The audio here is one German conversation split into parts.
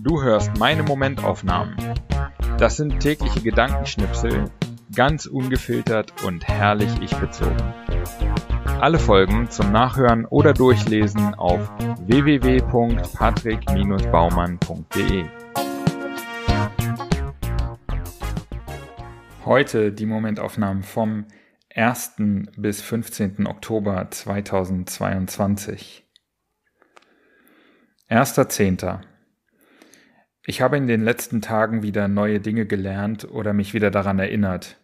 Du hörst meine Momentaufnahmen. Das sind tägliche Gedankenschnipsel, ganz ungefiltert und herrlich ich bezogen. Alle Folgen zum Nachhören oder Durchlesen auf www.patrick-baumann.de. Heute die Momentaufnahmen vom 1. bis 15. Oktober 2022. 1.10. Ich habe in den letzten Tagen wieder neue Dinge gelernt oder mich wieder daran erinnert.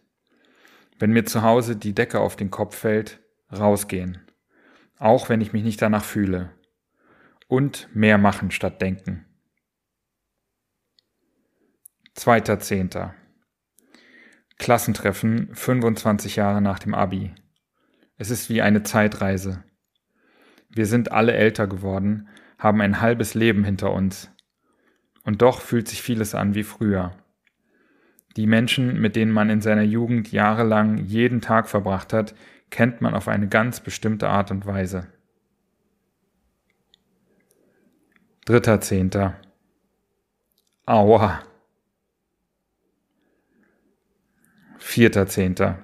Wenn mir zu Hause die Decke auf den Kopf fällt, rausgehen. Auch wenn ich mich nicht danach fühle. Und mehr machen statt denken. 2.10. Klassentreffen 25 Jahre nach dem Abi. Es ist wie eine Zeitreise. Wir sind alle älter geworden, haben ein halbes Leben hinter uns und doch fühlt sich vieles an wie früher. Die Menschen, mit denen man in seiner Jugend jahrelang jeden Tag verbracht hat, kennt man auf eine ganz bestimmte Art und Weise. Dritter Zehnter. Aua. Vierter Zehnter.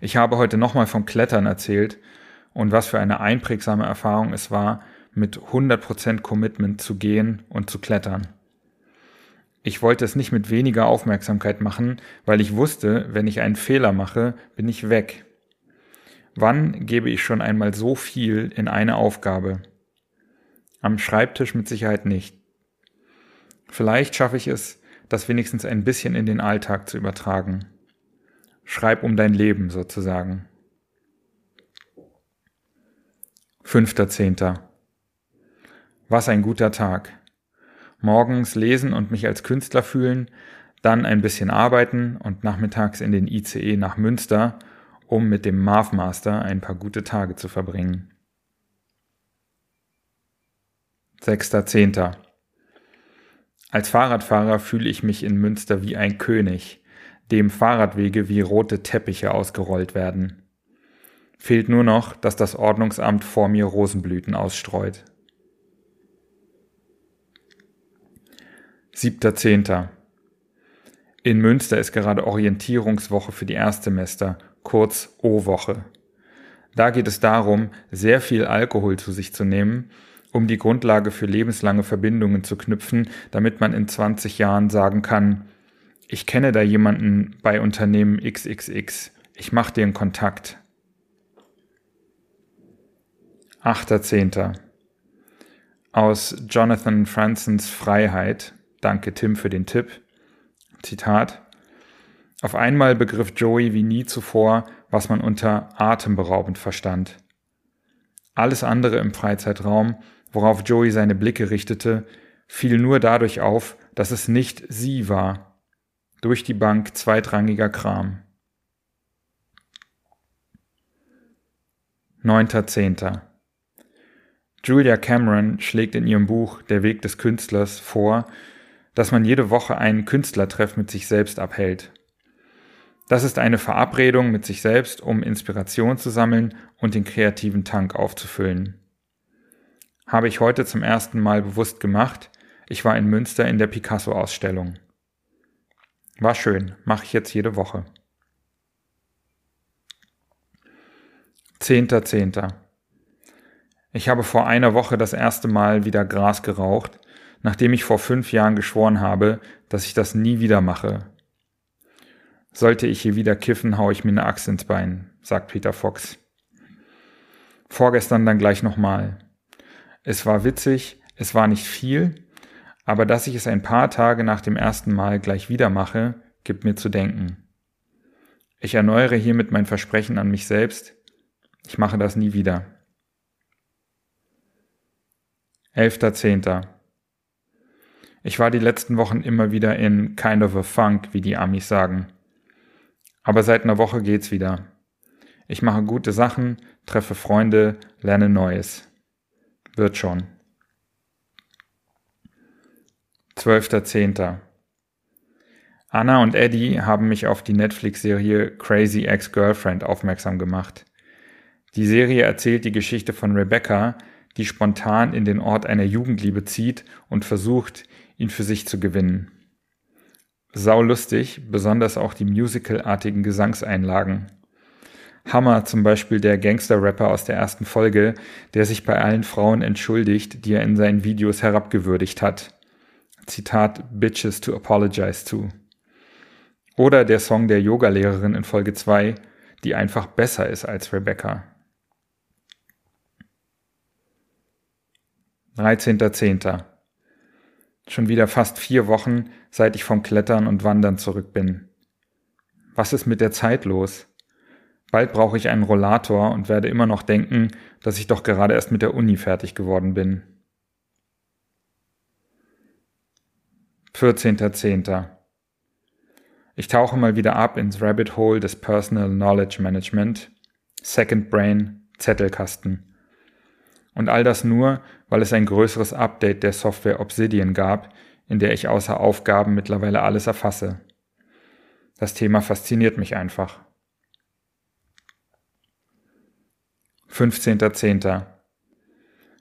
Ich habe heute nochmal vom Klettern erzählt und was für eine einprägsame Erfahrung es war, mit 100% Commitment zu gehen und zu klettern. Ich wollte es nicht mit weniger Aufmerksamkeit machen, weil ich wusste, wenn ich einen Fehler mache, bin ich weg. Wann gebe ich schon einmal so viel in eine Aufgabe? Am Schreibtisch mit Sicherheit nicht. Vielleicht schaffe ich es, das wenigstens ein bisschen in den Alltag zu übertragen. Schreib um dein Leben sozusagen. Fünfter Zehnter. Was ein guter Tag. Morgens lesen und mich als Künstler fühlen, dann ein bisschen arbeiten und nachmittags in den ICE nach Münster, um mit dem Marv Master ein paar gute Tage zu verbringen. 6.10. Als Fahrradfahrer fühle ich mich in Münster wie ein König, dem Fahrradwege wie rote Teppiche ausgerollt werden. Fehlt nur noch, dass das Ordnungsamt vor mir Rosenblüten ausstreut. 7.10. In Münster ist gerade Orientierungswoche für die Erstsemester, kurz O-Woche. Da geht es darum, sehr viel Alkohol zu sich zu nehmen, um die Grundlage für lebenslange Verbindungen zu knüpfen, damit man in 20 Jahren sagen kann, ich kenne da jemanden bei Unternehmen XXX, ich mache dir einen Kontakt. 8.10. Aus Jonathan Fransons Freiheit Danke Tim für den Tipp. Zitat. Auf einmal begriff Joey wie nie zuvor, was man unter atemberaubend verstand. Alles andere im Freizeitraum, worauf Joey seine Blicke richtete, fiel nur dadurch auf, dass es nicht sie war. Durch die Bank zweitrangiger Kram. 9.10. Julia Cameron schlägt in ihrem Buch Der Weg des Künstlers vor, dass man jede Woche einen Künstlertreff mit sich selbst abhält. Das ist eine Verabredung mit sich selbst, um Inspiration zu sammeln und den kreativen Tank aufzufüllen. Habe ich heute zum ersten Mal bewusst gemacht. Ich war in Münster in der Picasso-Ausstellung. War schön, mache ich jetzt jede Woche. Zehnter, Zehnter. Ich habe vor einer Woche das erste Mal wieder Gras geraucht nachdem ich vor fünf Jahren geschworen habe, dass ich das nie wieder mache. Sollte ich hier wieder kiffen, hau ich mir eine Axt ins Bein, sagt Peter Fox. Vorgestern dann gleich nochmal. Es war witzig, es war nicht viel, aber dass ich es ein paar Tage nach dem ersten Mal gleich wieder mache, gibt mir zu denken. Ich erneuere hiermit mein Versprechen an mich selbst, ich mache das nie wieder. 11.10. Ich war die letzten Wochen immer wieder in kind of a funk, wie die Amis sagen. Aber seit einer Woche geht's wieder. Ich mache gute Sachen, treffe Freunde, lerne Neues. Wird schon. 12.10. Anna und Eddie haben mich auf die Netflix-Serie Crazy Ex-Girlfriend aufmerksam gemacht. Die Serie erzählt die Geschichte von Rebecca, die spontan in den Ort einer Jugendliebe zieht und versucht, ihn für sich zu gewinnen. Sau lustig, besonders auch die musicalartigen Gesangseinlagen. Hammer zum Beispiel der Gangster-Rapper aus der ersten Folge, der sich bei allen Frauen entschuldigt, die er in seinen Videos herabgewürdigt hat. Zitat Bitches to apologize to. Oder der Song der Yogalehrerin in Folge 2, die einfach besser ist als Rebecca. 13.10. Schon wieder fast vier Wochen, seit ich vom Klettern und Wandern zurück bin. Was ist mit der Zeit los? Bald brauche ich einen Rollator und werde immer noch denken, dass ich doch gerade erst mit der Uni fertig geworden bin. 14.10. Ich tauche mal wieder ab ins Rabbit Hole des Personal Knowledge Management, Second Brain, Zettelkasten. Und all das nur, weil es ein größeres Update der Software Obsidian gab, in der ich außer Aufgaben mittlerweile alles erfasse. Das Thema fasziniert mich einfach. 15.10.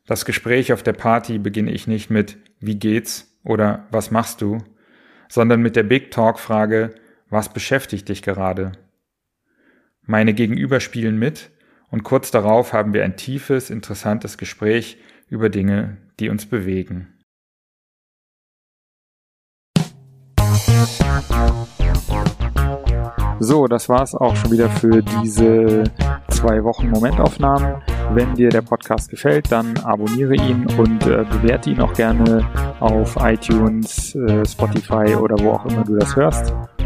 Das Gespräch auf der Party beginne ich nicht mit Wie geht's oder Was machst du, sondern mit der Big Talk Frage Was beschäftigt dich gerade? Meine Gegenüber spielen mit und kurz darauf haben wir ein tiefes, interessantes Gespräch über Dinge, die uns bewegen. So, das war's auch schon wieder für diese zwei Wochen Momentaufnahmen. Wenn dir der Podcast gefällt, dann abonniere ihn und äh, bewerte ihn auch gerne auf iTunes, äh, Spotify oder wo auch immer du das hörst.